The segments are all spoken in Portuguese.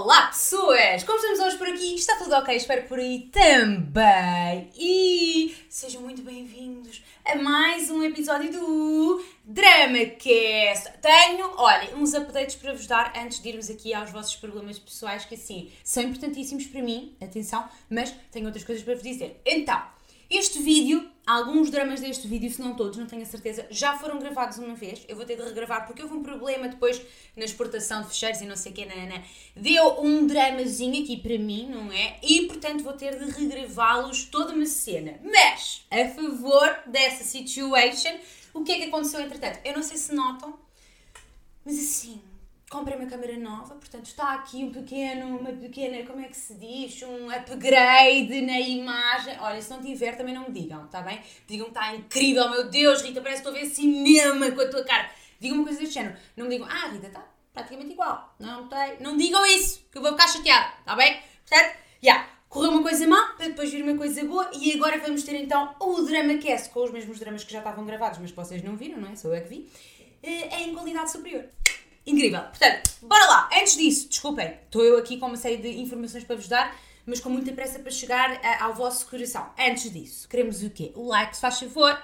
Olá pessoas! Como estamos hoje por aqui? Está tudo ok? Espero por aí também! E sejam muito bem-vindos a mais um episódio do DramaCast. Tenho, olha, uns updates para vos dar antes de irmos aqui aos vossos problemas pessoais que assim são importantíssimos para mim, atenção, mas tenho outras coisas para vos dizer. Então, este vídeo, alguns dramas deste vídeo, se não todos, não tenho a certeza, já foram gravados uma vez. Eu vou ter de regravar porque houve um problema depois na exportação de fecheiros e não sei o que, nanana. Deu um dramazinho aqui para mim, não é? E portanto vou ter de regravá-los toda uma cena. Mas, a favor dessa situation, o que é que aconteceu entretanto? Eu não sei se notam, mas assim, comprei uma câmera nova, portanto está aqui um pequeno, uma pequena, como é que se diz, um upgrade na imagem. Olha, se não tiver também não me digam, está bem? Digam que está incrível, meu Deus, Rita, parece que estou a ver cinema com a tua cara. Digam uma coisa deste género. Não me digam, ah, Rita, está praticamente igual. Não tem. Não digam isso, que eu vou ficar chateada, está bem? Portanto, já. Yeah. Correu uma coisa má, para depois vir uma coisa boa e agora vamos ter então o Drama Cast com os mesmos dramas que já estavam gravados, mas vocês não viram, não é? Sou eu que vi, é em qualidade superior. Incrível. Portanto, bora lá. Antes disso, desculpem, estou eu aqui com uma série de informações para vos dar, mas com muita pressa para chegar a, ao vosso coração. Antes disso, queremos o quê? O like, se faz favor.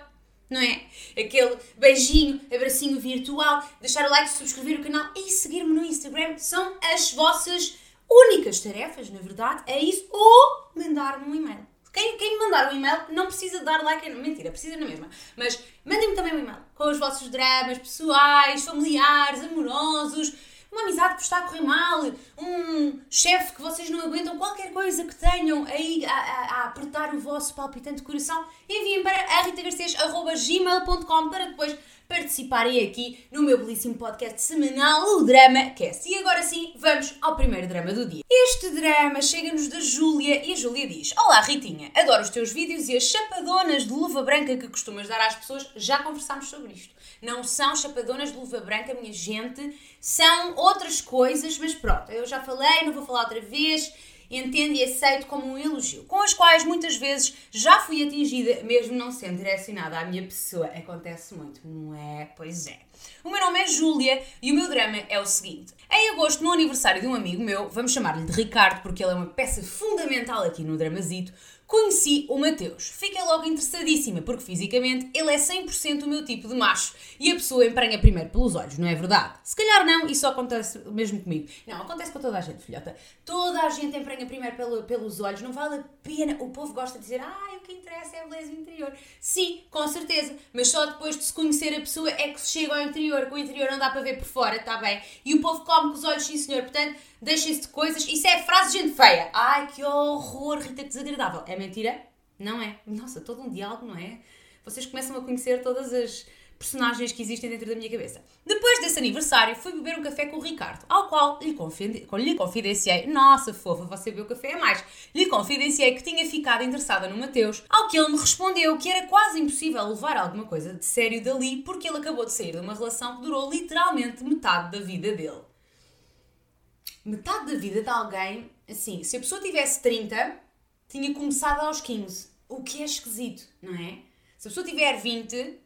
Não é? Aquele beijinho, abracinho virtual, deixar o like, subscrever o canal e seguir-me no Instagram são as vossas únicas tarefas, na verdade, é isso, ou mandar-me um e-mail. Quem, quem me mandar um e-mail não precisa dar like. Mentira, precisa na mesma. Mas mandem-me também um e-mail com os vossos dramas pessoais, familiares, amorosos, uma amizade que está a correr mal, um chefe que vocês não aguentam, qualquer coisa que tenham aí a, a, a apertar o vosso palpitante coração, enviem para ritagarcês.gmail.com para depois participarem aqui no meu belíssimo podcast semanal, o Drama Cast. E agora sim, vamos ao primeiro drama do dia. Este drama chega-nos da Júlia e a Júlia diz: Olá Ritinha, adoro os teus vídeos e as chapadonas de luva branca que costumas dar às pessoas, já conversámos sobre isto. Não são chapadonas de luva branca, minha gente, são outras coisas, mas pronto, eu já falei, não vou falar outra vez entendo e aceito como um elogio, com as quais muitas vezes já fui atingida, mesmo não sendo direcionada à minha pessoa. Acontece muito, não é? Pois é. O meu nome é Júlia e o meu drama é o seguinte. Em agosto, no aniversário de um amigo meu, vamos chamar-lhe de Ricardo porque ele é uma peça fundamental aqui no Dramazito, Conheci o Mateus. Fiquei logo interessadíssima, porque fisicamente ele é 100% o meu tipo de macho e a pessoa emprenha primeiro pelos olhos, não é verdade? Se calhar não, isso acontece mesmo comigo. Não, acontece com toda a gente, filhota. Toda a gente emprenha primeiro pelo, pelos olhos, não vale a pena. O povo gosta de dizer, ah, o que interessa é a beleza interior. Sim, com certeza, mas só depois de se conhecer a pessoa é que se chega ao interior, que o interior não dá para ver por fora, está bem? E o povo come com os olhos, sim senhor, portanto deixem-se de coisas. Isso é frase de gente feia. Ai, que horror, Rita, desagradável. É mentira? Não é. Nossa, todo um diálogo, não é? Vocês começam a conhecer todas as personagens que existem dentro da minha cabeça. Depois desse aniversário, fui beber um café com o Ricardo, ao qual lhe, confide lhe confidenciei, nossa fofa, você bebeu café a mais, lhe confidenciei que tinha ficado interessada no Mateus, ao que ele me respondeu que era quase impossível levar alguma coisa de sério dali porque ele acabou de sair de uma relação que durou literalmente metade da vida dele metade da vida de alguém, assim, se a pessoa tivesse 30, tinha começado aos 15. O que é esquisito, não é? Se a pessoa tiver 20,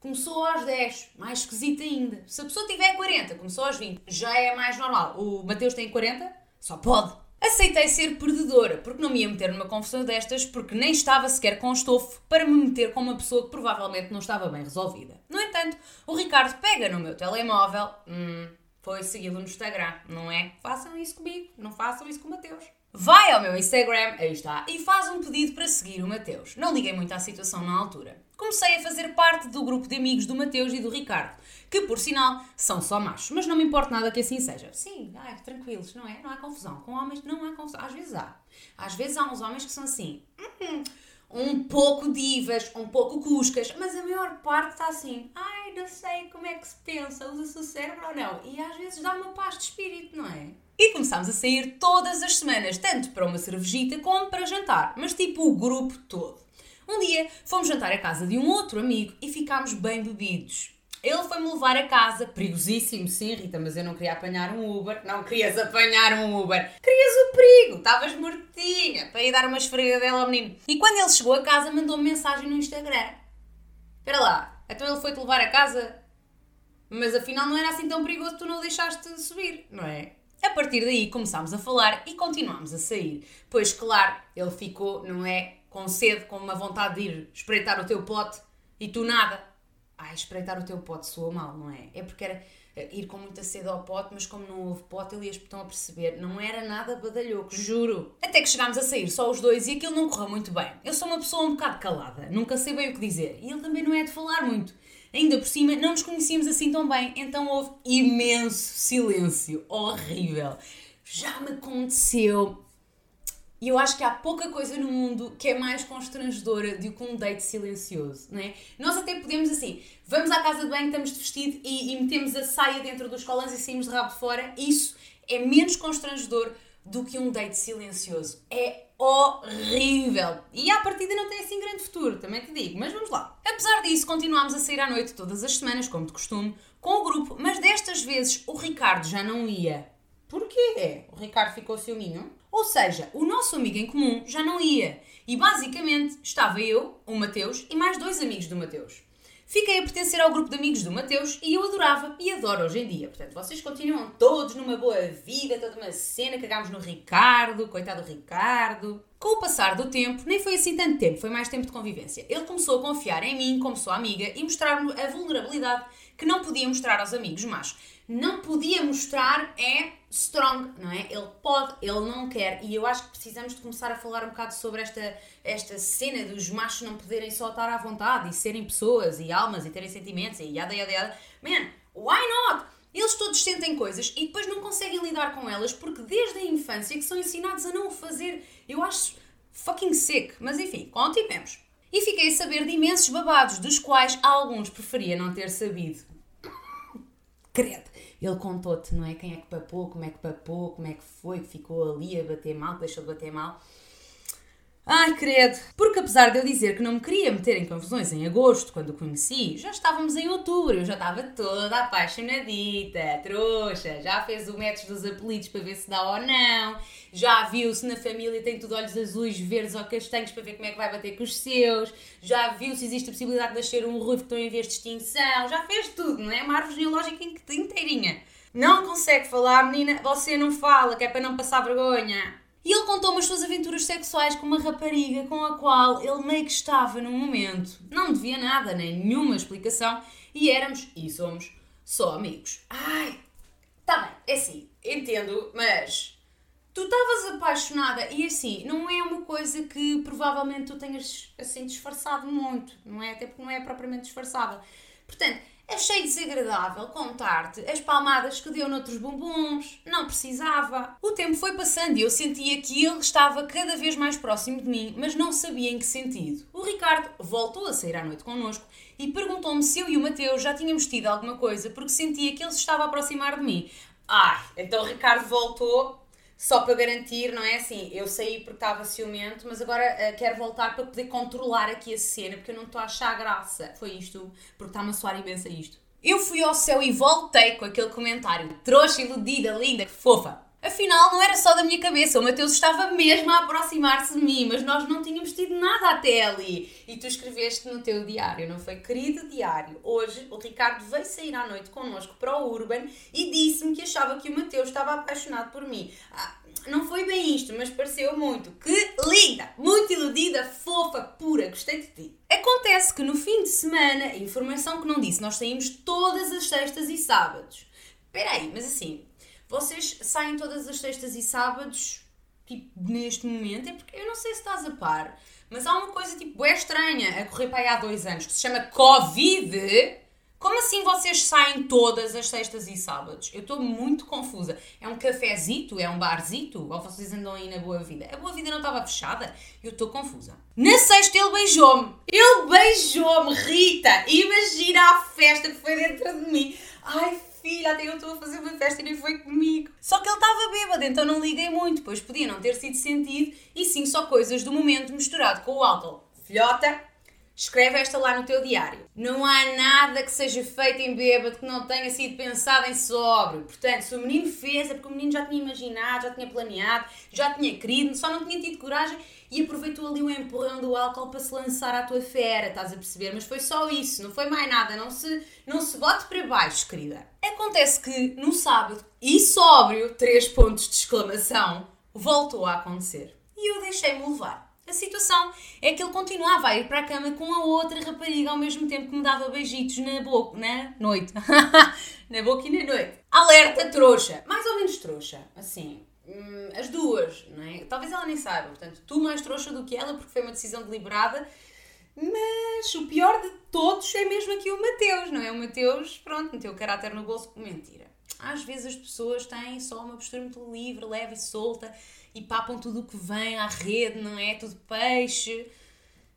começou aos 10. Mais esquisito ainda. Se a pessoa tiver 40, começou aos 20. Já é mais normal. O Mateus tem 40? Só pode. Aceitei ser perdedora, porque não me ia meter numa confusão destas, porque nem estava sequer com estofo para me meter com uma pessoa que provavelmente não estava bem resolvida. No entanto, o Ricardo pega no meu telemóvel. Hum, foi segui-lo no Instagram, não é? Façam isso comigo, não façam isso com o Mateus. Vai ao meu Instagram, aí está, e faz um pedido para seguir o Mateus. Não liguei muito à situação na altura. Comecei a fazer parte do grupo de amigos do Mateus e do Ricardo, que por sinal são só machos, mas não me importa nada que assim seja. Sim, ai, tranquilos, não é? Não há confusão. Com homens não há confusão. Às vezes há. Às vezes há uns homens que são assim. Hum, um pouco divas, um pouco cuscas, mas a maior parte está assim, ai, não sei como é que se pensa, usa-se o cérebro ou não. E às vezes dá uma paz de espírito, não é? E começámos a sair todas as semanas, tanto para uma cervejita como para jantar, mas tipo o grupo todo. Um dia fomos jantar à casa de um outro amigo e ficámos bem bebidos. Ele foi-me levar a casa, perigosíssimo, sim, Rita, mas eu não queria apanhar um Uber. Não querias apanhar um Uber. Querias o perigo, estavas mortinha para ir dar uma esfregadela ao menino. E quando ele chegou a casa, mandou-me mensagem no Instagram. Espera lá, então ele foi-te levar a casa, mas afinal não era assim tão perigoso, tu não o deixaste subir, não é? A partir daí começámos a falar e continuámos a sair. Pois, claro, ele ficou, não é? Com sede, com uma vontade de ir espreitar o teu pote e tu nada. Ai, espreitar o teu pote soa mal, não é? É porque era eh, ir com muita sede ao pote, mas como não houve pote, ele estão a perceber, não era nada badalhoco, juro. Até que chegámos a sair só os dois e aquilo não correu muito bem. Eu sou uma pessoa um bocado calada, nunca sei bem o que dizer. E ele também não é de falar muito. Ainda por cima, não nos conhecíamos assim tão bem, então houve imenso silêncio. Horrível. Já me aconteceu e eu acho que há pouca coisa no mundo que é mais constrangedora do que um date silencioso, não é? Nós até podemos assim, vamos à casa de banho, estamos de vestido e, e metemos a saia dentro dos colãs e saímos de rabo de fora. Isso é menos constrangedor do que um date silencioso. É horrível. E à partida não tem assim grande futuro, também te digo. Mas vamos lá. Apesar disso, continuámos a sair à noite todas as semanas, como de costume, com o grupo, mas destas vezes o Ricardo já não ia. Porquê? O Ricardo ficou ciúminho? Ou seja, o nosso amigo em comum já não ia. E basicamente estava eu, o Mateus e mais dois amigos do Mateus. Fiquei a pertencer ao grupo de amigos do Mateus e eu adorava e adoro hoje em dia. Portanto, vocês continuam todos numa boa vida, toda uma cena, cagámos no Ricardo, coitado do Ricardo. Com o passar do tempo, nem foi assim tanto tempo, foi mais tempo de convivência. Ele começou a confiar em mim como sua amiga e mostrar-me a vulnerabilidade que não podia mostrar aos amigos, mas não podia mostrar é strong, não é? Ele pode, ele não quer. E eu acho que precisamos de começar a falar um bocado sobre esta, esta cena dos machos não poderem só estar à vontade e serem pessoas e almas e terem sentimentos e yada yada yada. Man, why not? Eles todos sentem coisas e depois não conseguem lidar com elas porque desde a infância que são ensinados a não o fazer. Eu acho fucking sick. Mas enfim, continuemos. E fiquei a saber de imensos babados, dos quais alguns preferia não ter sabido. Credo ele contou-te, não é? Quem é que papou, como é que papou, como é que foi, que ficou ali a bater mal, que deixou de bater mal. Ai, credo! Porque apesar de eu dizer que não me queria meter em confusões em agosto, quando o conheci, já estávamos em outubro, eu já estava toda apaixonadita, trouxa, já fez o método dos apelidos para ver se dá ou não, já viu se na família tem tudo olhos azuis, verdes ou castanhos para ver como é que vai bater com os seus, já viu se existe a possibilidade de nascer um ruivo que estão em vez de extinção, já fez tudo, não é? Uma árvore genealógica inteirinha. Não consegue falar, menina, você não fala, que é para não passar vergonha. E ele contou-me as suas aventuras sexuais com uma rapariga com a qual ele meio que estava num momento. Não devia nada, nem nenhuma explicação, e éramos, e somos, só amigos. Ai, tá bem, é assim, entendo, mas tu estavas apaixonada e assim, não é uma coisa que provavelmente tu tenhas assim disfarçado muito, não é? Até porque não é propriamente disfarçável. Portanto, Achei desagradável contar-te as palmadas que deu noutros bombuns. Não precisava. O tempo foi passando e eu sentia que ele estava cada vez mais próximo de mim, mas não sabia em que sentido. O Ricardo voltou a sair à noite connosco e perguntou-me se eu e o Mateus já tínhamos tido alguma coisa porque sentia que ele se estava a aproximar de mim. Ai, então o Ricardo voltou só para garantir, não é assim? Eu saí porque estava ciumento, mas agora uh, quero voltar para poder controlar aqui a cena, porque eu não estou a achar graça. Foi isto, porque está-me a soar imensa isto. Eu fui ao céu e voltei com aquele comentário. Trouxa, iludida, linda, fofa. Afinal, não era só da minha cabeça, o Mateus estava mesmo a aproximar-se de mim, mas nós não tínhamos tido nada até ali. E tu escreveste no teu diário, não foi? Querido diário, hoje o Ricardo veio sair à noite connosco para o Urban e disse-me que achava que o Mateus estava apaixonado por mim. Ah, não foi bem isto, mas pareceu muito. Que linda! Muito iludida, fofa, pura, gostei de ti. Acontece que no fim de semana, informação que não disse, nós saímos todas as sextas e sábados. Espera aí, mas assim, vocês saem todas as sextas e sábados, tipo, neste momento? É porque eu não sei se estás a par, mas há uma coisa, tipo, é estranha a correr para aí há dois anos, que se chama Covid. Como assim vocês saem todas as sextas e sábados? Eu estou muito confusa. É um cafezito? É um barzito? Ou vocês andam aí na Boa Vida? A Boa Vida não estava fechada? Eu estou confusa. Na sexta ele beijou-me. Ele beijou-me, Rita! Imagina a festa que foi dentro de mim. Ai, filha, até eu estou a fazer uma festa e nem foi comigo. Só que ele estava bêbado, então não liguei muito, pois podia não ter sido sentido e sim só coisas do momento misturado com o álcool. Filhota, Escreve esta lá no teu diário. Não há nada que seja feito em bêbado que não tenha sido pensado em sóbrio. Portanto, se o menino fez é porque o menino já tinha imaginado, já tinha planeado, já tinha querido, só não tinha tido coragem e aproveitou ali o empurrão do álcool para se lançar à tua fera, estás a perceber? Mas foi só isso, não foi mais nada. Não se, não se bote para baixo, querida. Acontece que no sábado, e sóbrio, três pontos de exclamação, voltou a acontecer. E eu deixei-me levar. A situação é que ele continuava a ir para a cama com a outra rapariga ao mesmo tempo que me dava beijitos na boca, na noite. na boca e na noite. Alerta trouxa. Mais ou menos trouxa. Assim, hum, as duas, não é? Talvez ela nem saiba. Portanto, tu mais trouxa do que ela porque foi uma decisão deliberada. Mas o pior de todos é mesmo aqui o Mateus, não é? O Mateus, pronto, meteu o caráter no bolso. Mentira. Às vezes as pessoas têm só uma postura muito livre, leve e solta e papam tudo o que vem à rede, não é? Tudo peixe.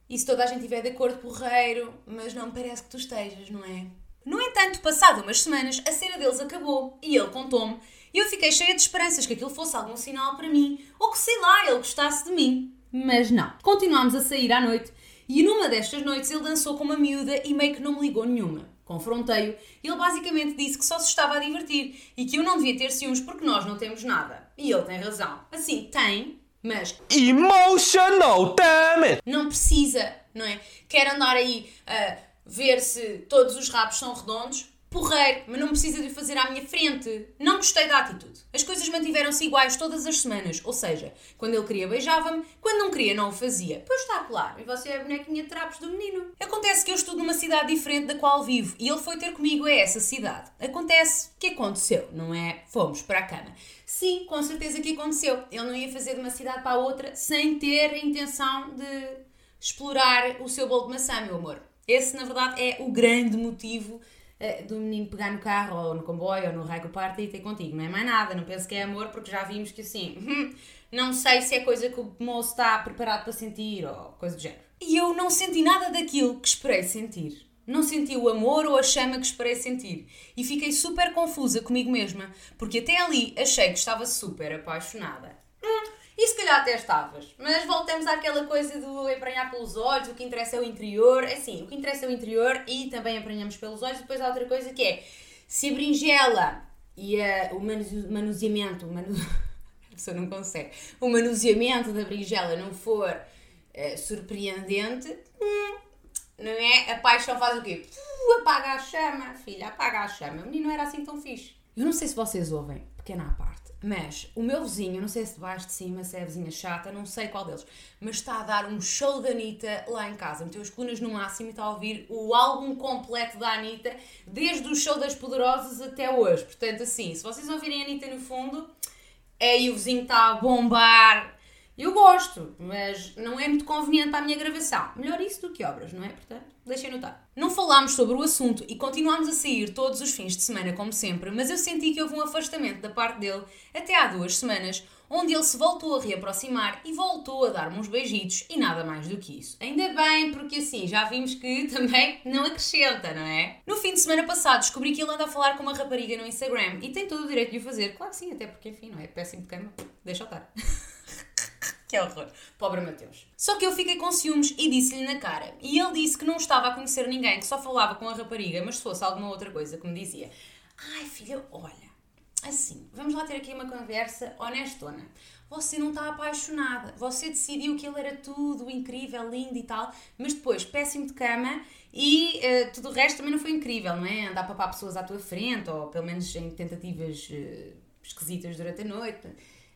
E se toda a gente estiver de acordo, porreiro, mas não me parece que tu estejas, não é? No entanto, passado umas semanas, a cena deles acabou e ele contou-me e eu fiquei cheia de esperanças que aquilo fosse algum sinal para mim ou que, sei lá, ele gostasse de mim. Mas não. Continuámos a sair à noite e numa destas noites ele dançou com uma miúda e meio que não me ligou nenhuma. Confrontei-o e ele basicamente disse que só se estava a divertir e que eu não devia ter ciúmes porque nós não temos nada. E ele tem razão. Assim, tem, mas. Emotional, damn it! Não precisa, não é? Quer andar aí a ver se todos os rabos são redondos? Porreiro, mas não precisa de fazer à minha frente. Não gostei da atitude. As coisas mantiveram-se iguais todas as semanas, ou seja, quando ele queria beijava-me, quando não queria não o fazia. Pois está claro, e você é a bonequinha de trapos do menino. Acontece que eu estudo numa cidade diferente da qual vivo e ele foi ter comigo a essa cidade. Acontece que aconteceu, não é? Fomos para a cama. Sim, com certeza que aconteceu. Ele não ia fazer de uma cidade para a outra sem ter a intenção de explorar o seu bolo de maçã, meu amor. Esse, na verdade, é o grande motivo do menino pegar no carro ou no comboio ou no raio party e ter contigo. Não é mais nada, não penso que é amor, porque já vimos que assim, hum, não sei se é coisa que o moço está preparado para sentir ou coisa do género. E eu não senti nada daquilo que esperei sentir. Não senti o amor ou a chama que esperei sentir. E fiquei super confusa comigo mesma, porque até ali achei que estava super apaixonada. Hum, e se calhar até estavas. Mas voltemos àquela coisa do emprenhar pelos olhos, o que interessa é o interior. Assim, o que interessa é o interior e também emprenhamos pelos olhos. Depois há outra coisa que é, se a berinjela e a, o manuseamento, manu... a pessoa não consegue, o manuseamento da berinjela não for uh, surpreendente, hum, não é? A paixão faz o quê? Uh, apaga a chama, filha, apaga a chama. O menino era assim tão fixe. Eu não sei se vocês ouvem, pequena à parte mas o meu vizinho, não sei se de baixo de cima, se é a vizinha chata, não sei qual deles, mas está a dar um show da Anitta lá em casa. Meteu as colunas no máximo e está a ouvir o álbum completo da Anitta, desde o show das Poderosas até hoje. Portanto, assim, se vocês ouvirem a Anitta no fundo, aí o vizinho está a bombar. Eu gosto, mas não é muito conveniente para a minha gravação. Melhor isso do que obras, não é? Portanto, deixem notar. Não falámos sobre o assunto e continuámos a sair todos os fins de semana, como sempre, mas eu senti que houve um afastamento da parte dele até há duas semanas, onde ele se voltou a reaproximar e voltou a dar-me uns beijitos e nada mais do que isso. Ainda bem, porque assim já vimos que também não acrescenta, não é? No fim de semana passado descobri que ele anda a falar com uma rapariga no Instagram e tem todo o direito de o fazer. Claro que sim, até porque enfim, não é péssimo de cama, deixa eu estar. Que horror. Pobre Mateus. Só que eu fiquei com ciúmes e disse-lhe na cara. E ele disse que não estava a conhecer ninguém, que só falava com a rapariga, mas se fosse alguma outra coisa me dizia: Ai filha, olha, assim, vamos lá ter aqui uma conversa honestona. Você não está apaixonada. Você decidiu que ele era tudo incrível, lindo e tal, mas depois péssimo de cama e uh, tudo o resto também não foi incrível, não é? Andar a papar pessoas à tua frente ou pelo menos em tentativas uh, esquisitas durante a noite.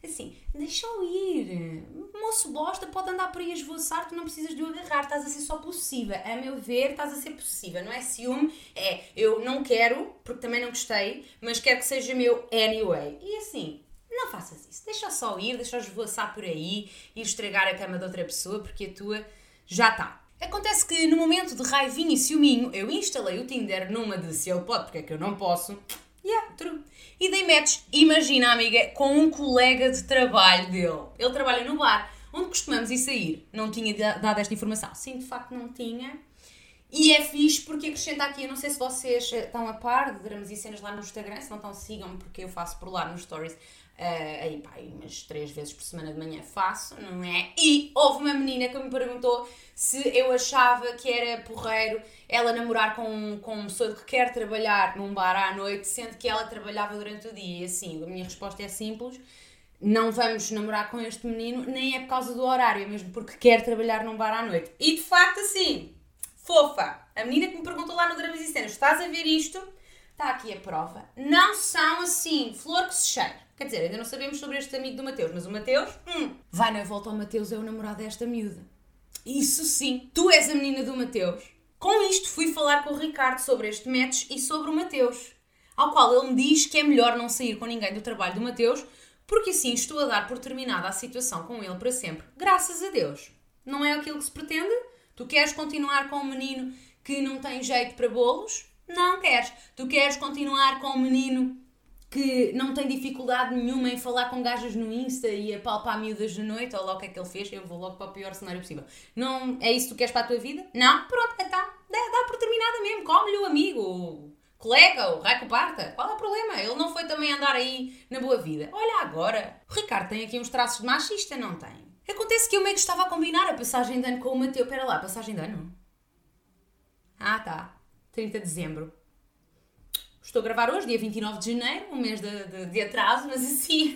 Assim, deixa-o ir. Moço bosta pode andar por aí a esvoaçar, tu não precisas de o agarrar, estás a ser só possível. A meu ver, estás a ser possível. Não é ciúme, é eu não quero, porque também não gostei, mas quero que seja meu anyway. E assim, não faças isso. Deixa só ir, deixa esvoaçar por aí e estragar a cama de outra pessoa, porque a tua já está. Acontece que no momento de raivinho e ciúminho, eu instalei o Tinder numa de se ele pode, porque é que eu não posso. Yeah, true. E dei match, imagina, amiga, com um colega de trabalho dele. Ele trabalha no bar, onde costumamos ir sair. Não tinha dado esta informação. Sim, de facto não tinha. E é fixe porque acrescenta aqui, eu não sei se vocês eh, estão a par de dramas e cenas lá no Instagram, se não estão, sigam-me porque eu faço por lá nos stories Uh, aí, pá, umas três vezes por semana de manhã faço, não é? E houve uma menina que me perguntou se eu achava que era porreiro ela namorar com, com uma pessoa que quer trabalhar num bar à noite, sendo que ela trabalhava durante o dia. E assim, a minha resposta é simples: não vamos namorar com este menino, nem é por causa do horário, é mesmo porque quer trabalhar num bar à noite. E de facto, assim, fofa, a menina que me perguntou lá no Dramas e Cenas: estás a ver isto? Está aqui a prova. Não são assim, flor que se cheira. Quer dizer, ainda não sabemos sobre este amigo do Mateus, mas o Mateus, hum, vai na volta ao Mateus, é o namorado desta miúda. Isso sim, tu és a menina do Mateus. Com isto fui falar com o Ricardo sobre este match e sobre o Mateus, ao qual ele me diz que é melhor não sair com ninguém do trabalho do Mateus, porque assim estou a dar por terminada a situação com ele para sempre. Graças a Deus. Não é aquilo que se pretende? Tu queres continuar com um menino que não tem jeito para bolos? Não queres. Tu queres continuar com um menino que não tem dificuldade nenhuma em falar com gajas no Insta e a palpar miúdas de noite, ou lá o que é que ele fez, eu vou logo para o pior cenário possível. Não, é isso que tu queres para a tua vida? Não? Pronto, então, dá, dá por terminada mesmo, come-lhe o amigo, o colega, o raco parta. Qual é o problema? Ele não foi também andar aí na boa vida. Olha agora, o Ricardo tem aqui uns traços de machista, não tem? Acontece que eu meio que estava a combinar a passagem de ano com o Mateu. Pera lá, passagem de ano? Ah, tá. 30 de dezembro. Estou a gravar hoje, dia 29 de janeiro, um mês de, de, de atraso, mas assim.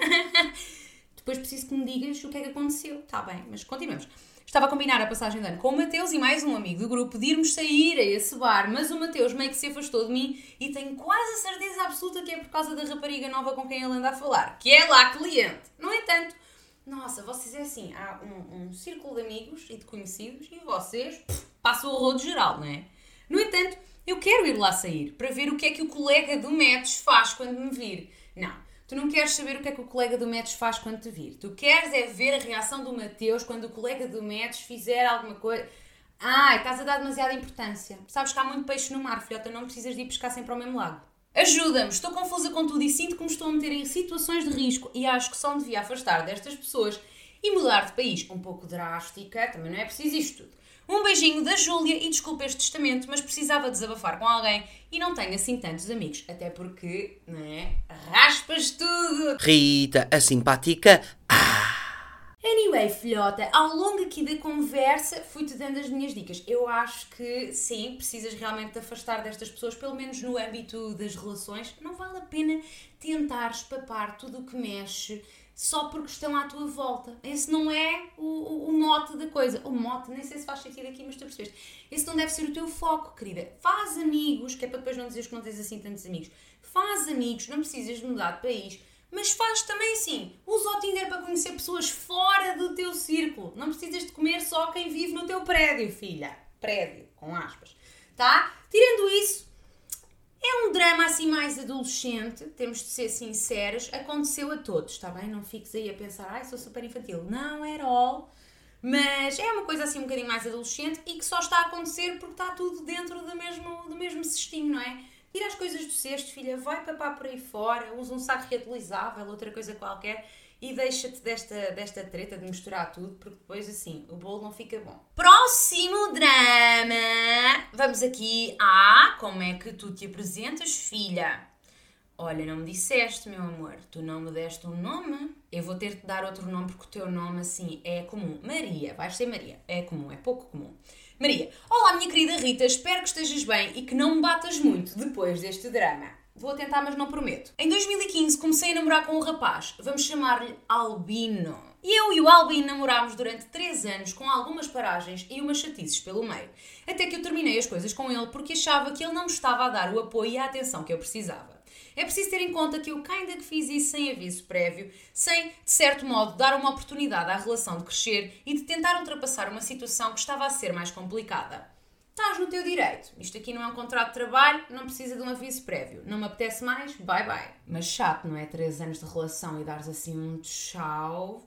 Depois preciso que me digas o que é que aconteceu. Está bem, mas continuamos. Estava a combinar a passagem de ano com o Mateus e mais um amigo do grupo de irmos sair a esse bar, mas o Mateus meio que se afastou de mim e tenho quase a certeza absoluta que é por causa da rapariga nova com quem ele anda a falar, que é lá cliente. No entanto, nossa, vocês é assim, há um, um círculo de amigos e de conhecidos e vocês passam o rodo geral, não é? No entanto, eu quero ir lá sair para ver o que é que o colega do Metos faz quando me vir. Não, tu não queres saber o que é que o colega do Metos faz quando te vir. Tu queres é ver a reação do Mateus quando o colega do Metos fizer alguma coisa. Ai, estás a dar demasiada importância. Sabes que há muito peixe no mar, filhota, não precisas de ir pescar sempre ao mesmo lago. Ajuda-me, estou confusa com tudo e sinto que me estou a meter em situações de risco e acho que só me devia afastar destas pessoas e mudar de país. Um pouco drástica, também não é preciso isto tudo. Um beijinho da Júlia e desculpa este testamento, mas precisava desabafar com alguém e não tenho assim tantos amigos. Até porque, não é? Raspas tudo! Rita, a simpática. Ah! Anyway, filhota, ao longo aqui da conversa fui-te dando as minhas dicas. Eu acho que sim, precisas realmente te afastar destas pessoas, pelo menos no âmbito das relações. Não vale a pena tentares papar tudo o que mexe só porque estão à tua volta. Esse não é o, o, o, mote da coisa. O mote, nem sei se faz sentido aqui, mas tu percebeste. Esse não deve ser o teu foco, querida. Faz amigos, que é para depois não dizeres que não tens assim tantos amigos. Faz amigos, não precisas de mudar de país. Mas faz também assim, usa o Tinder para conhecer pessoas fora do teu círculo. Não precisas de comer só quem vive no teu prédio, filha. Prédio, com aspas. Tá? Tirando isso, é um drama assim mais adolescente, temos de ser sinceros, aconteceu a todos, está bem? Não fiques aí a pensar, ai, sou super infantil. Não, era all. Mas é uma coisa assim um bocadinho mais adolescente e que só está a acontecer porque está tudo dentro do mesmo, do mesmo cestinho, não é? Tira as coisas do cesto, filha, vai papar por aí fora, usa um saco reutilizável, outra coisa qualquer e deixa-te desta, desta treta de misturar tudo, porque depois assim o bolo não fica bom. Próximo drama! Vamos aqui a como é que tu te apresentas, filha? Olha, não me disseste, meu amor, tu não me deste um nome. Eu vou ter de dar outro nome porque o teu nome assim é comum. Maria, vais ser Maria. É comum, é pouco comum. Maria, olá minha querida Rita, espero que estejas bem e que não me batas muito depois deste drama. Vou tentar, mas não prometo. Em 2015 comecei a namorar com um rapaz, vamos chamar-lhe Albino. E eu e o Albino namorámos durante 3 anos com algumas paragens e umas chatices pelo meio. Até que eu terminei as coisas com ele porque achava que ele não me estava a dar o apoio e a atenção que eu precisava. É preciso ter em conta que eu ainda que fiz isso sem aviso prévio, sem, de certo modo, dar uma oportunidade à relação de crescer e de tentar ultrapassar uma situação que estava a ser mais complicada. Estás no teu direito. Isto aqui não é um contrato de trabalho, não precisa de um aviso prévio. Não me apetece mais, bye bye. Mas chato, não é? Três anos de relação e dares assim um tchau.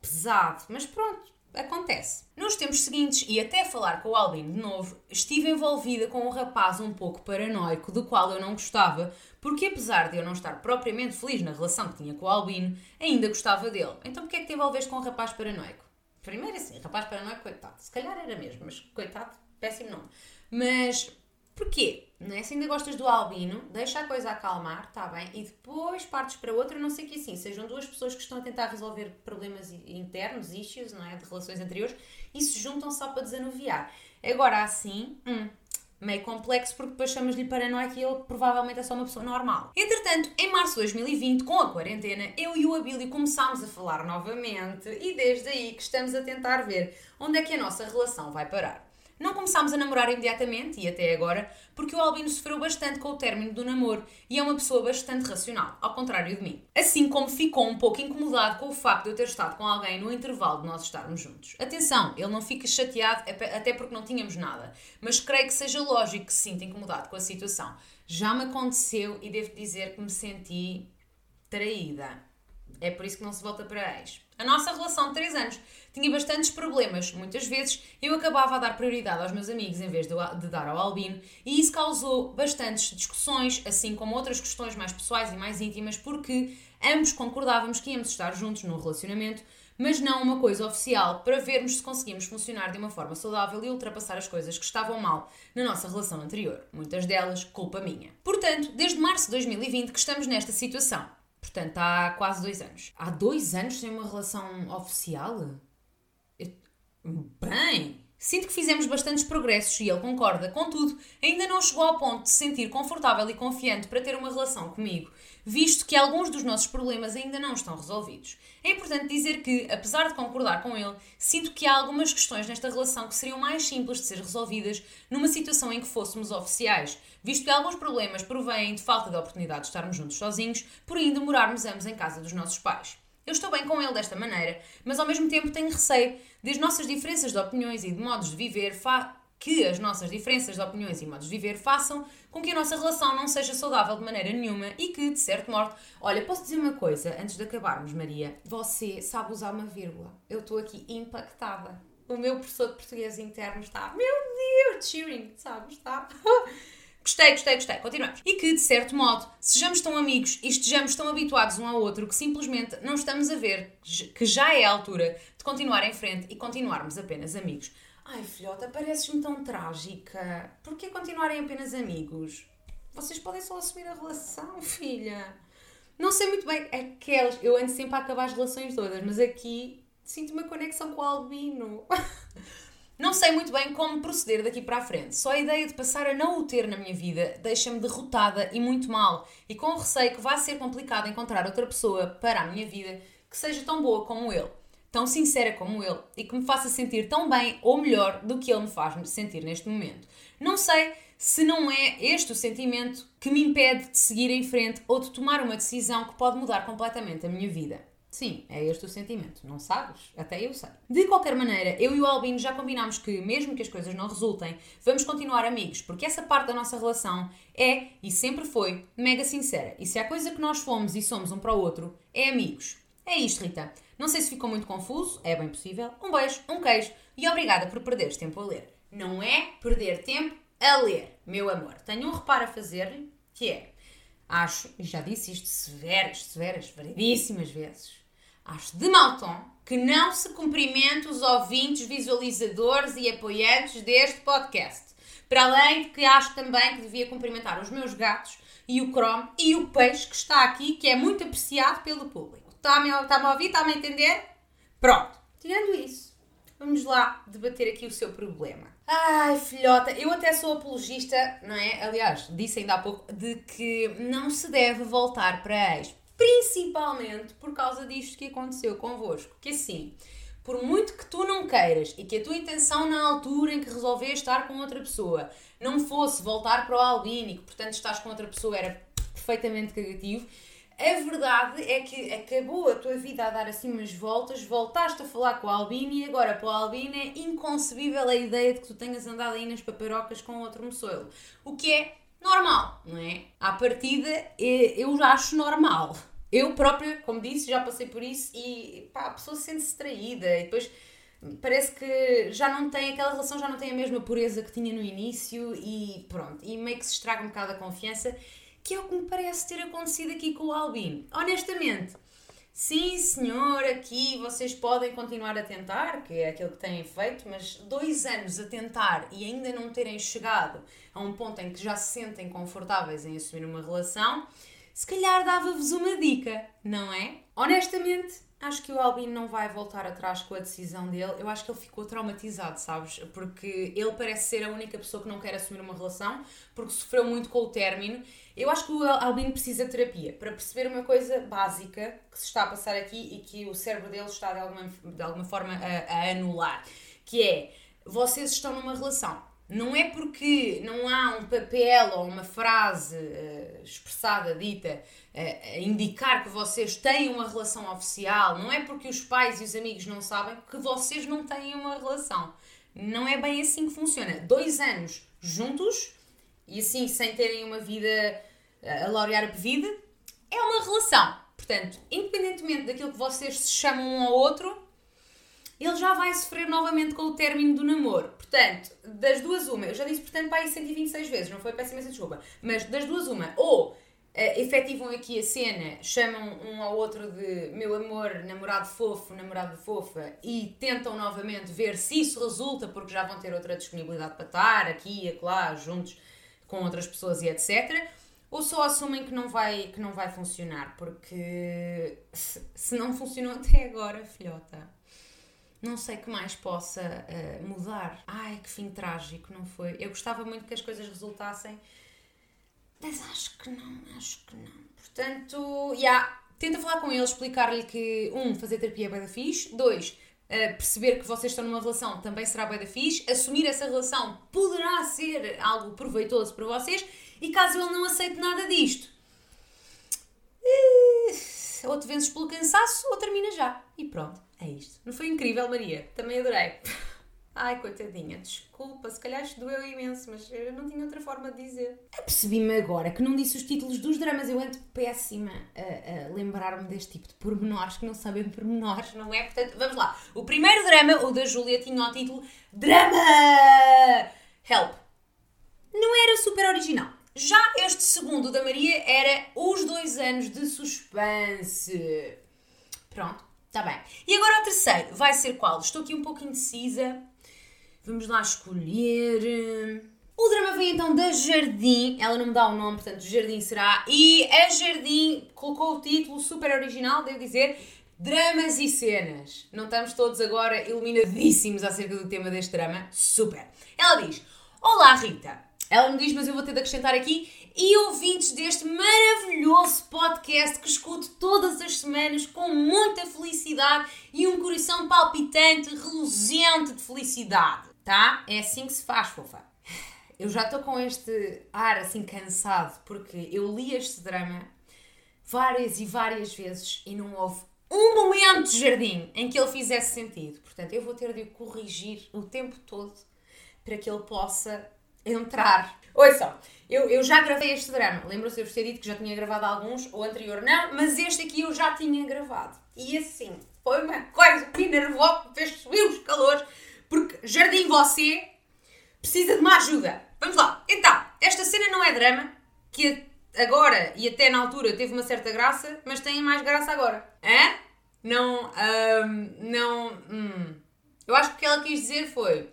pesado. Mas pronto, acontece. Nos tempos seguintes, e até falar com o Albino de novo, estive envolvida com um rapaz um pouco paranoico, do qual eu não gostava, porque apesar de eu não estar propriamente feliz na relação que tinha com o Albino, ainda gostava dele. Então porquê é que te envolveste com um rapaz paranoico? Primeiro assim, rapaz paranoico, coitado. Se calhar era mesmo, mas coitado, péssimo nome. Mas Porquê? Né? Se ainda gostas do albino, deixa a coisa acalmar, está bem? E depois partes para outra, não sei que assim, sejam duas pessoas que estão a tentar resolver problemas internos, issues, não é? De relações anteriores, e se juntam só para desanuviar. Agora assim, hum, meio complexo porque depois chamas-lhe paranoico e ele provavelmente é só uma pessoa normal. Entretanto, em março de 2020, com a quarentena, eu e o Abílio começámos a falar novamente e desde aí que estamos a tentar ver onde é que a nossa relação vai parar. Não começámos a namorar imediatamente e até agora, porque o Albino sofreu bastante com o término do namoro e é uma pessoa bastante racional, ao contrário de mim. Assim como ficou um pouco incomodado com o facto de eu ter estado com alguém no intervalo de nós estarmos juntos. Atenção, ele não fica chateado até porque não tínhamos nada, mas creio que seja lógico que se sinta incomodado com a situação. Já me aconteceu e devo dizer que me senti traída. É por isso que não se volta para ex. A nossa relação de 3 anos tinha bastantes problemas. Muitas vezes eu acabava a dar prioridade aos meus amigos em vez de, dar ao Albino, e isso causou bastantes discussões, assim como outras questões mais pessoais e mais íntimas, porque ambos concordávamos que íamos estar juntos num relacionamento, mas não uma coisa oficial, para vermos se conseguimos funcionar de uma forma saudável e ultrapassar as coisas que estavam mal na nossa relação anterior. Muitas delas, culpa minha. Portanto, desde março de 2020 que estamos nesta situação. Portanto, há quase dois anos. Há dois anos sem uma relação oficial? Eu... Bem, Sinto que fizemos bastantes progressos e ele concorda. Contudo, ainda não chegou ao ponto de se sentir confortável e confiante para ter uma relação comigo, visto que alguns dos nossos problemas ainda não estão resolvidos. É importante dizer que, apesar de concordar com ele, sinto que há algumas questões nesta relação que seriam mais simples de ser resolvidas numa situação em que fôssemos oficiais, visto que alguns problemas provêm de falta de oportunidade de estarmos juntos sozinhos, por ainda morarmos ambos em casa dos nossos pais. Eu estou bem com ele desta maneira, mas ao mesmo tempo tenho receio de as nossas diferenças de opiniões e de modos de viver que as nossas diferenças de opiniões e modos de viver façam com que a nossa relação não seja saudável de maneira nenhuma e que, de certo modo, olha, posso dizer uma coisa antes de acabarmos, Maria? Você sabe usar uma vírgula. Eu estou aqui impactada. O meu professor de português interno está, meu Deus, cheering, sabes? Está. Gostei, gostei, gostei. Continuamos. E que, de certo modo, sejamos tão amigos e estejamos tão habituados um ao outro que simplesmente não estamos a ver que já é a altura de continuar em frente e continuarmos apenas amigos. Ai, filhota, pareces-me tão trágica. Porquê continuarem apenas amigos? Vocês podem só assumir a relação, filha. Não sei muito bem aquelas. Eu ando sempre a acabar as relações todas, mas aqui sinto uma conexão com o Albino. Não sei muito bem como proceder daqui para a frente. Só a ideia de passar a não o ter na minha vida deixa-me derrotada e muito mal, e com receio que vá ser complicado encontrar outra pessoa para a minha vida que seja tão boa como ele, tão sincera como ele e que me faça sentir tão bem ou melhor do que ele me faz sentir neste momento. Não sei se não é este o sentimento que me impede de seguir em frente ou de tomar uma decisão que pode mudar completamente a minha vida. Sim, é este o sentimento, não sabes? Até eu sei. De qualquer maneira, eu e o Albino já combinámos que, mesmo que as coisas não resultem, vamos continuar amigos, porque essa parte da nossa relação é e sempre foi mega sincera. E se há coisa que nós fomos e somos um para o outro, é amigos. É isto, Rita. Não sei se ficou muito confuso, é bem possível. Um beijo, um queijo e obrigada por perderes tempo a ler. Não é perder tempo a ler, meu amor. Tenho um reparo a fazer-lhe, que é, acho, e já disse isto severas, severas, variedíssimas vezes, acho de mau tom que não se cumprimente os ouvintes, visualizadores e apoiantes deste podcast. Para além de que acho também que devia cumprimentar os meus gatos e o Chrome e o peixe que está aqui, que é muito apreciado pelo público. Está-me está a ouvir? Está-me a entender? Pronto. Tirando isso, vamos lá debater aqui o seu problema. Ai, filhota, eu até sou apologista, não é? Aliás, disse ainda há pouco, de que não se deve voltar para ex principalmente por causa disto que aconteceu convosco. Que assim, por muito que tu não queiras e que a tua intenção na altura em que resolveste estar com outra pessoa não fosse voltar para o Albino e que portanto estás com outra pessoa era perfeitamente cagativo, a verdade é que acabou a tua vida a dar assim umas voltas, voltaste a falar com o Albino e agora para o Albino é inconcebível a ideia de que tu tenhas andado aí nas paparocas com outro moçoilo. O que é normal, não é? À partida, eu já acho normal. Eu própria, como disse, já passei por isso e pá, a pessoa sente-se traída e depois parece que já não tem aquela relação, já não tem a mesma pureza que tinha no início e pronto, e meio que se estraga um bocado a confiança, que é o que me parece ter acontecido aqui com o Albin. Honestamente, sim senhor, aqui vocês podem continuar a tentar, que é aquilo que têm feito, mas dois anos a tentar e ainda não terem chegado a um ponto em que já se sentem confortáveis em assumir uma relação, se calhar dava-vos uma dica, não é? Honestamente, acho que o Albino não vai voltar atrás com a decisão dele. Eu acho que ele ficou traumatizado, sabes? Porque ele parece ser a única pessoa que não quer assumir uma relação, porque sofreu muito com o término. Eu acho que o Albino precisa de terapia para perceber uma coisa básica que se está a passar aqui e que o cérebro dele está de alguma, de alguma forma a, a anular, que é vocês estão numa relação não é porque não há um papel ou uma frase uh, expressada, dita, uh, a indicar que vocês têm uma relação oficial, não é porque os pais e os amigos não sabem que vocês não têm uma relação. Não é bem assim que funciona. Dois anos juntos e assim sem terem uma vida uh, a laurear a vida é uma relação. Portanto, independentemente daquilo que vocês se chamam um ao outro, ele já vai sofrer novamente com o término do namoro. Portanto, das duas uma, eu já disse portanto para aí 126 vezes, não foi péssima desculpa, mas das duas uma, ou Uh, efetivam aqui a cena, chamam um ao outro de meu amor, namorado fofo, namorada fofa e tentam novamente ver se isso resulta, porque já vão ter outra disponibilidade para estar aqui e lá juntos com outras pessoas e etc. Ou só assumem que não vai, que não vai funcionar, porque se não funcionou até agora, filhota, não sei que mais possa uh, mudar. Ai, que fim trágico, não foi? Eu gostava muito que as coisas resultassem, mas acho que não, acho que não. Portanto, já, yeah, tenta falar com ele, explicar-lhe que, um, fazer terapia é bem da fixe, dois, uh, perceber que vocês estão numa relação também será bem da fixe, assumir essa relação poderá ser algo proveitoso para vocês, e caso ele não aceite nada disto, uh, ou te vences pelo cansaço ou termina já. E pronto. É isto. Não foi incrível, Maria? Também adorei. Ai, coitadinha, desculpa, se calhar isto doeu imenso, mas eu não tinha outra forma de dizer. Apercebi-me agora que não disse os títulos dos dramas, eu ando péssima a, a lembrar-me deste tipo de pormenores que não sabem pormenores, não é? Portanto, vamos lá. O primeiro drama, o da Júlia, tinha o título Drama! Help! Não era super original. Já este segundo da Maria era Os Dois Anos de Suspense. Pronto, Está bem. E agora o terceiro vai ser qual? Estou aqui um pouco indecisa. Vamos lá escolher. O drama vem então da Jardim. Ela não me dá o nome, portanto, Jardim será. E a Jardim colocou o título super original, devo dizer. Dramas e cenas. Não estamos todos agora iluminadíssimos acerca do tema deste drama? Super. Ela diz: Olá, Rita. Ela me diz, mas eu vou ter de acrescentar aqui e ouvintes deste maravilhoso podcast que escuto todas as semanas com muita felicidade e um coração palpitante, reluzente de felicidade, tá? É assim que se faz, fofa. Eu já estou com este ar assim cansado porque eu li este drama várias e várias vezes e não houve um momento de jardim em que ele fizesse sentido. Portanto, eu vou ter de corrigir o tempo todo para que ele possa entrar. Ouçam, eu, eu já gravei este drama. Lembram-se de eu ter dito que já tinha gravado alguns, o anterior não, mas este aqui eu já tinha gravado. E assim, foi uma coisa que me enervou, me fez subir os calores, porque Jardim Você precisa de uma ajuda. Vamos lá. Então, esta cena não é drama, que agora e até na altura teve uma certa graça, mas tem mais graça agora. Hã? Não, um, não, hum. Eu acho que o que ela quis dizer foi,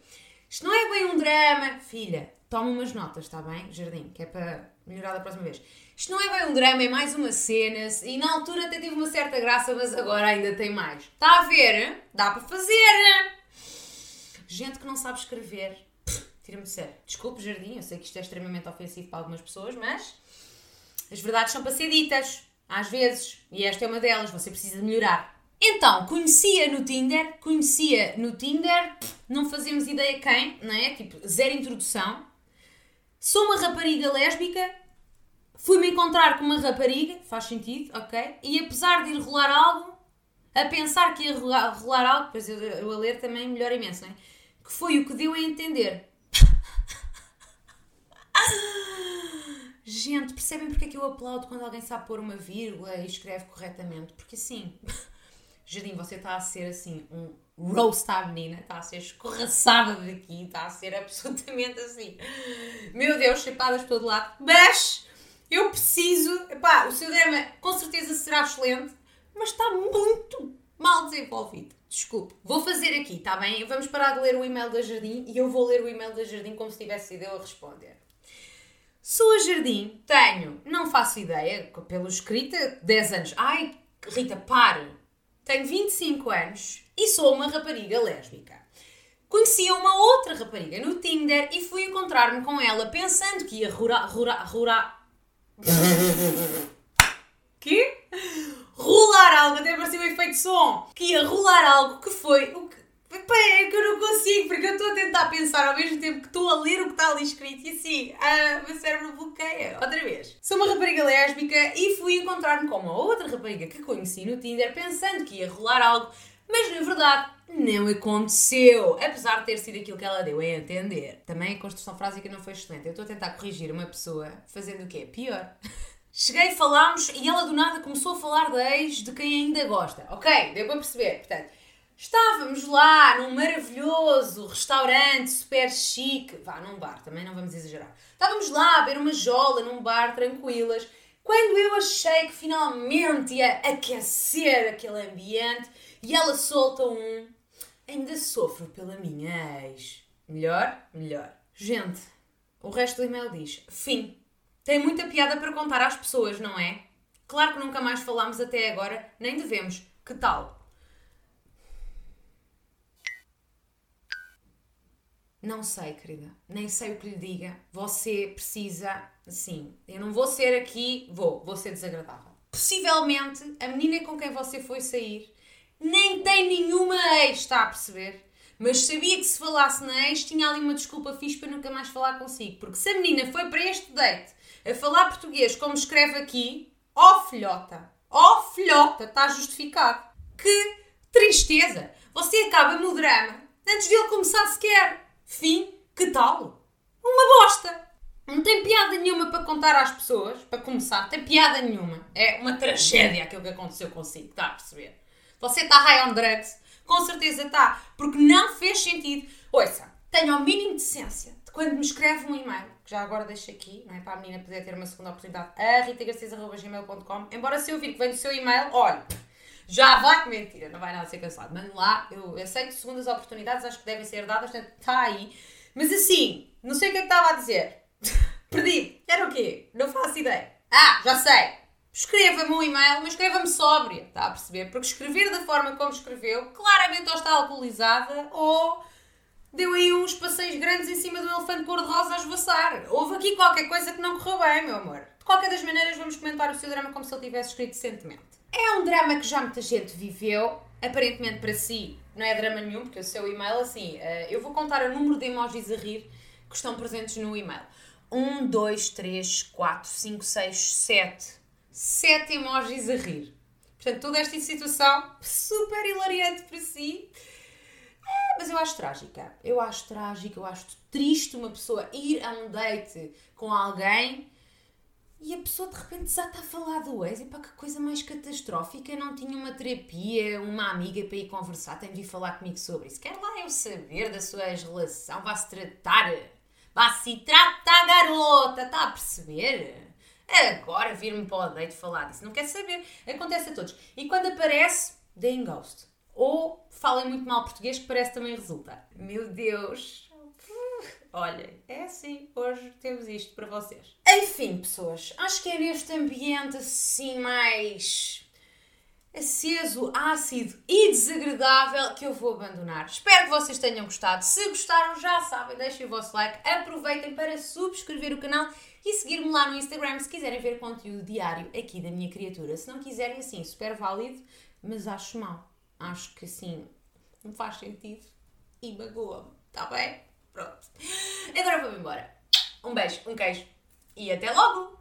isto não é bem um drama, filha, toma umas notas, está bem, Jardim, que é para melhorar da próxima vez. Isto não é bem um drama, é mais uma cena, e na altura até teve uma certa graça, mas agora ainda tem mais. Está a ver? Dá para fazer! Gente que não sabe escrever, tira-me de sério. Desculpe, Jardim, eu sei que isto é extremamente ofensivo para algumas pessoas, mas as verdades são para ser ditas, às vezes, e esta é uma delas, você precisa de melhorar. Então, conhecia no Tinder, conhecia no Tinder, não fazemos ideia quem, não é? Tipo, zero introdução. Sou uma rapariga lésbica, fui-me encontrar com uma rapariga, faz sentido, ok? E apesar de ir rolar algo, a pensar que ia rolar, rolar algo, pois eu, eu, a ler também melhor imenso, não é? Que foi o que deu a entender. Gente, percebem porque é que eu aplaudo quando alguém sabe pôr uma vírgula e escreve corretamente? Porque assim, Jardim, você está a ser assim um roast à menina, está a ser escorraçada daqui, está a ser absolutamente assim. Meu Deus, chapadas por todo lado. Mas eu preciso. Pá, o seu drama com certeza será excelente, mas está muito mal desenvolvido. Desculpe. Vou fazer aqui, está bem? Vamos parar de ler o e-mail da Jardim e eu vou ler o e-mail da Jardim como se tivesse sido eu a responder. Sou a Jardim, tenho, não faço ideia, pelo escrita, 10 anos. Ai, Rita, pare! Tenho 25 anos e sou uma rapariga lésbica. Conheci uma outra rapariga no Tinder e fui encontrar-me com ela pensando que ia rurar. rurar. rurar. que? Rolar algo, até parecia um efeito de som. Que ia rolar algo que foi o. Pá, é que eu não consigo, porque eu estou a tentar pensar ao mesmo tempo que estou a ler o que está ali escrito e assim, ah, meu cérebro bloqueia. Outra vez. Sou uma rapariga lésbica e fui encontrar-me com uma outra rapariga que conheci no Tinder pensando que ia rolar algo, mas na verdade não aconteceu, apesar de ter sido aquilo que ela deu a entender. Também a construção frásica não foi excelente. Eu estou a tentar corrigir uma pessoa fazendo o quê? Pior. Cheguei, falámos e ela do nada começou a falar da ex de quem ainda gosta. Ok, deu para perceber. Portanto, estávamos lá num maravilhoso restaurante super chique. Vá, num bar, também não vamos exagerar. Estávamos lá a beber uma jola num bar tranquilas. Quando eu achei que finalmente ia aquecer aquele ambiente e ela solta um ainda sofro pela minha ex. Melhor? Melhor. Gente, o resto do e-mail diz: fim. Tem muita piada para contar às pessoas, não é? Claro que nunca mais falámos até agora, nem devemos. Que tal? Não sei, querida. Nem sei o que lhe diga. Você precisa. Sim, eu não vou ser aqui. Vou, vou ser desagradável. Possivelmente a menina com quem você foi sair nem tem nenhuma ex, está a perceber? Mas sabia que se falasse na ex tinha ali uma desculpa fixe para nunca mais falar consigo. Porque se a menina foi para este date a falar português como escreve aqui, ó oh, filhota, ó oh, filhota, está justificado. Que tristeza! Você acaba no drama antes de ele começar sequer. Fim, que tal? Uma bosta! Não tem piada nenhuma para contar às pessoas, para começar, tem piada nenhuma. É uma tragédia aquilo que aconteceu consigo, está a perceber? Você está high on drugs? Com certeza está, porque não fez sentido. Ouça, tenha o mínimo de decência de quando me escreve um e-mail, que já agora deixo aqui, não é? Para a menina poder ter uma segunda oportunidade, a ritagarcês.gmail.com. Embora se eu vir que vem do seu e-mail, olha, já vai, mentira, não vai nada ser cancelado. Mande lá, eu aceito segundas oportunidades, acho que devem ser dadas, portanto, está aí. Mas assim, não sei o que é que estava a dizer. Perdi. Era o quê? Não faço ideia. Ah, já sei escreva-me um e-mail, mas escreva-me sóbria, está a perceber? Porque escrever da forma como escreveu, claramente ou está alcoolizada ou deu aí uns passeios grandes em cima do elefante cor-de-rosa a esvoaçar. Houve aqui qualquer coisa que não correu bem, meu amor. De qualquer das maneiras, vamos comentar o seu drama como se ele tivesse escrito decentemente. É um drama que já muita gente viveu, aparentemente para si não é drama nenhum, porque o seu e-mail, assim, eh, eu vou contar o número de emojis a rir que estão presentes no e-mail. 1, 2, 3, 4, 5, 6, 7 sete emojis a rir. Portanto, toda esta situação super hilariante para si. É, mas eu acho trágica. Eu acho trágica, eu acho triste uma pessoa ir a um date com alguém e a pessoa de repente já está a falar do ex. E pá, que coisa mais catastrófica. Não tinha uma terapia, uma amiga para ir conversar, tem de vir falar comigo sobre isso. Quer lá eu saber da sua ex-relação, vá-se tratar. Vá-se tratar, garota, está a perceber? Agora vir-me para o date falar disso. Não quer saber. Acontece a todos. E quando aparece, deem ghost. Ou falem muito mal português, que parece também resulta. Meu Deus. Olha, é assim. Hoje temos isto para vocês. Enfim, pessoas. Acho que é neste ambiente assim mais aceso, ácido e desagradável que eu vou abandonar. Espero que vocês tenham gostado. Se gostaram, já sabem, deixem o vosso like, aproveitem para subscrever o canal e seguir-me lá no Instagram se quiserem ver conteúdo diário aqui da minha criatura. Se não quiserem, assim, super válido, mas acho mal. Acho que assim, não faz sentido e magoa-me, tá bem? Pronto. Agora vou-me embora. Um beijo, um queijo e até logo!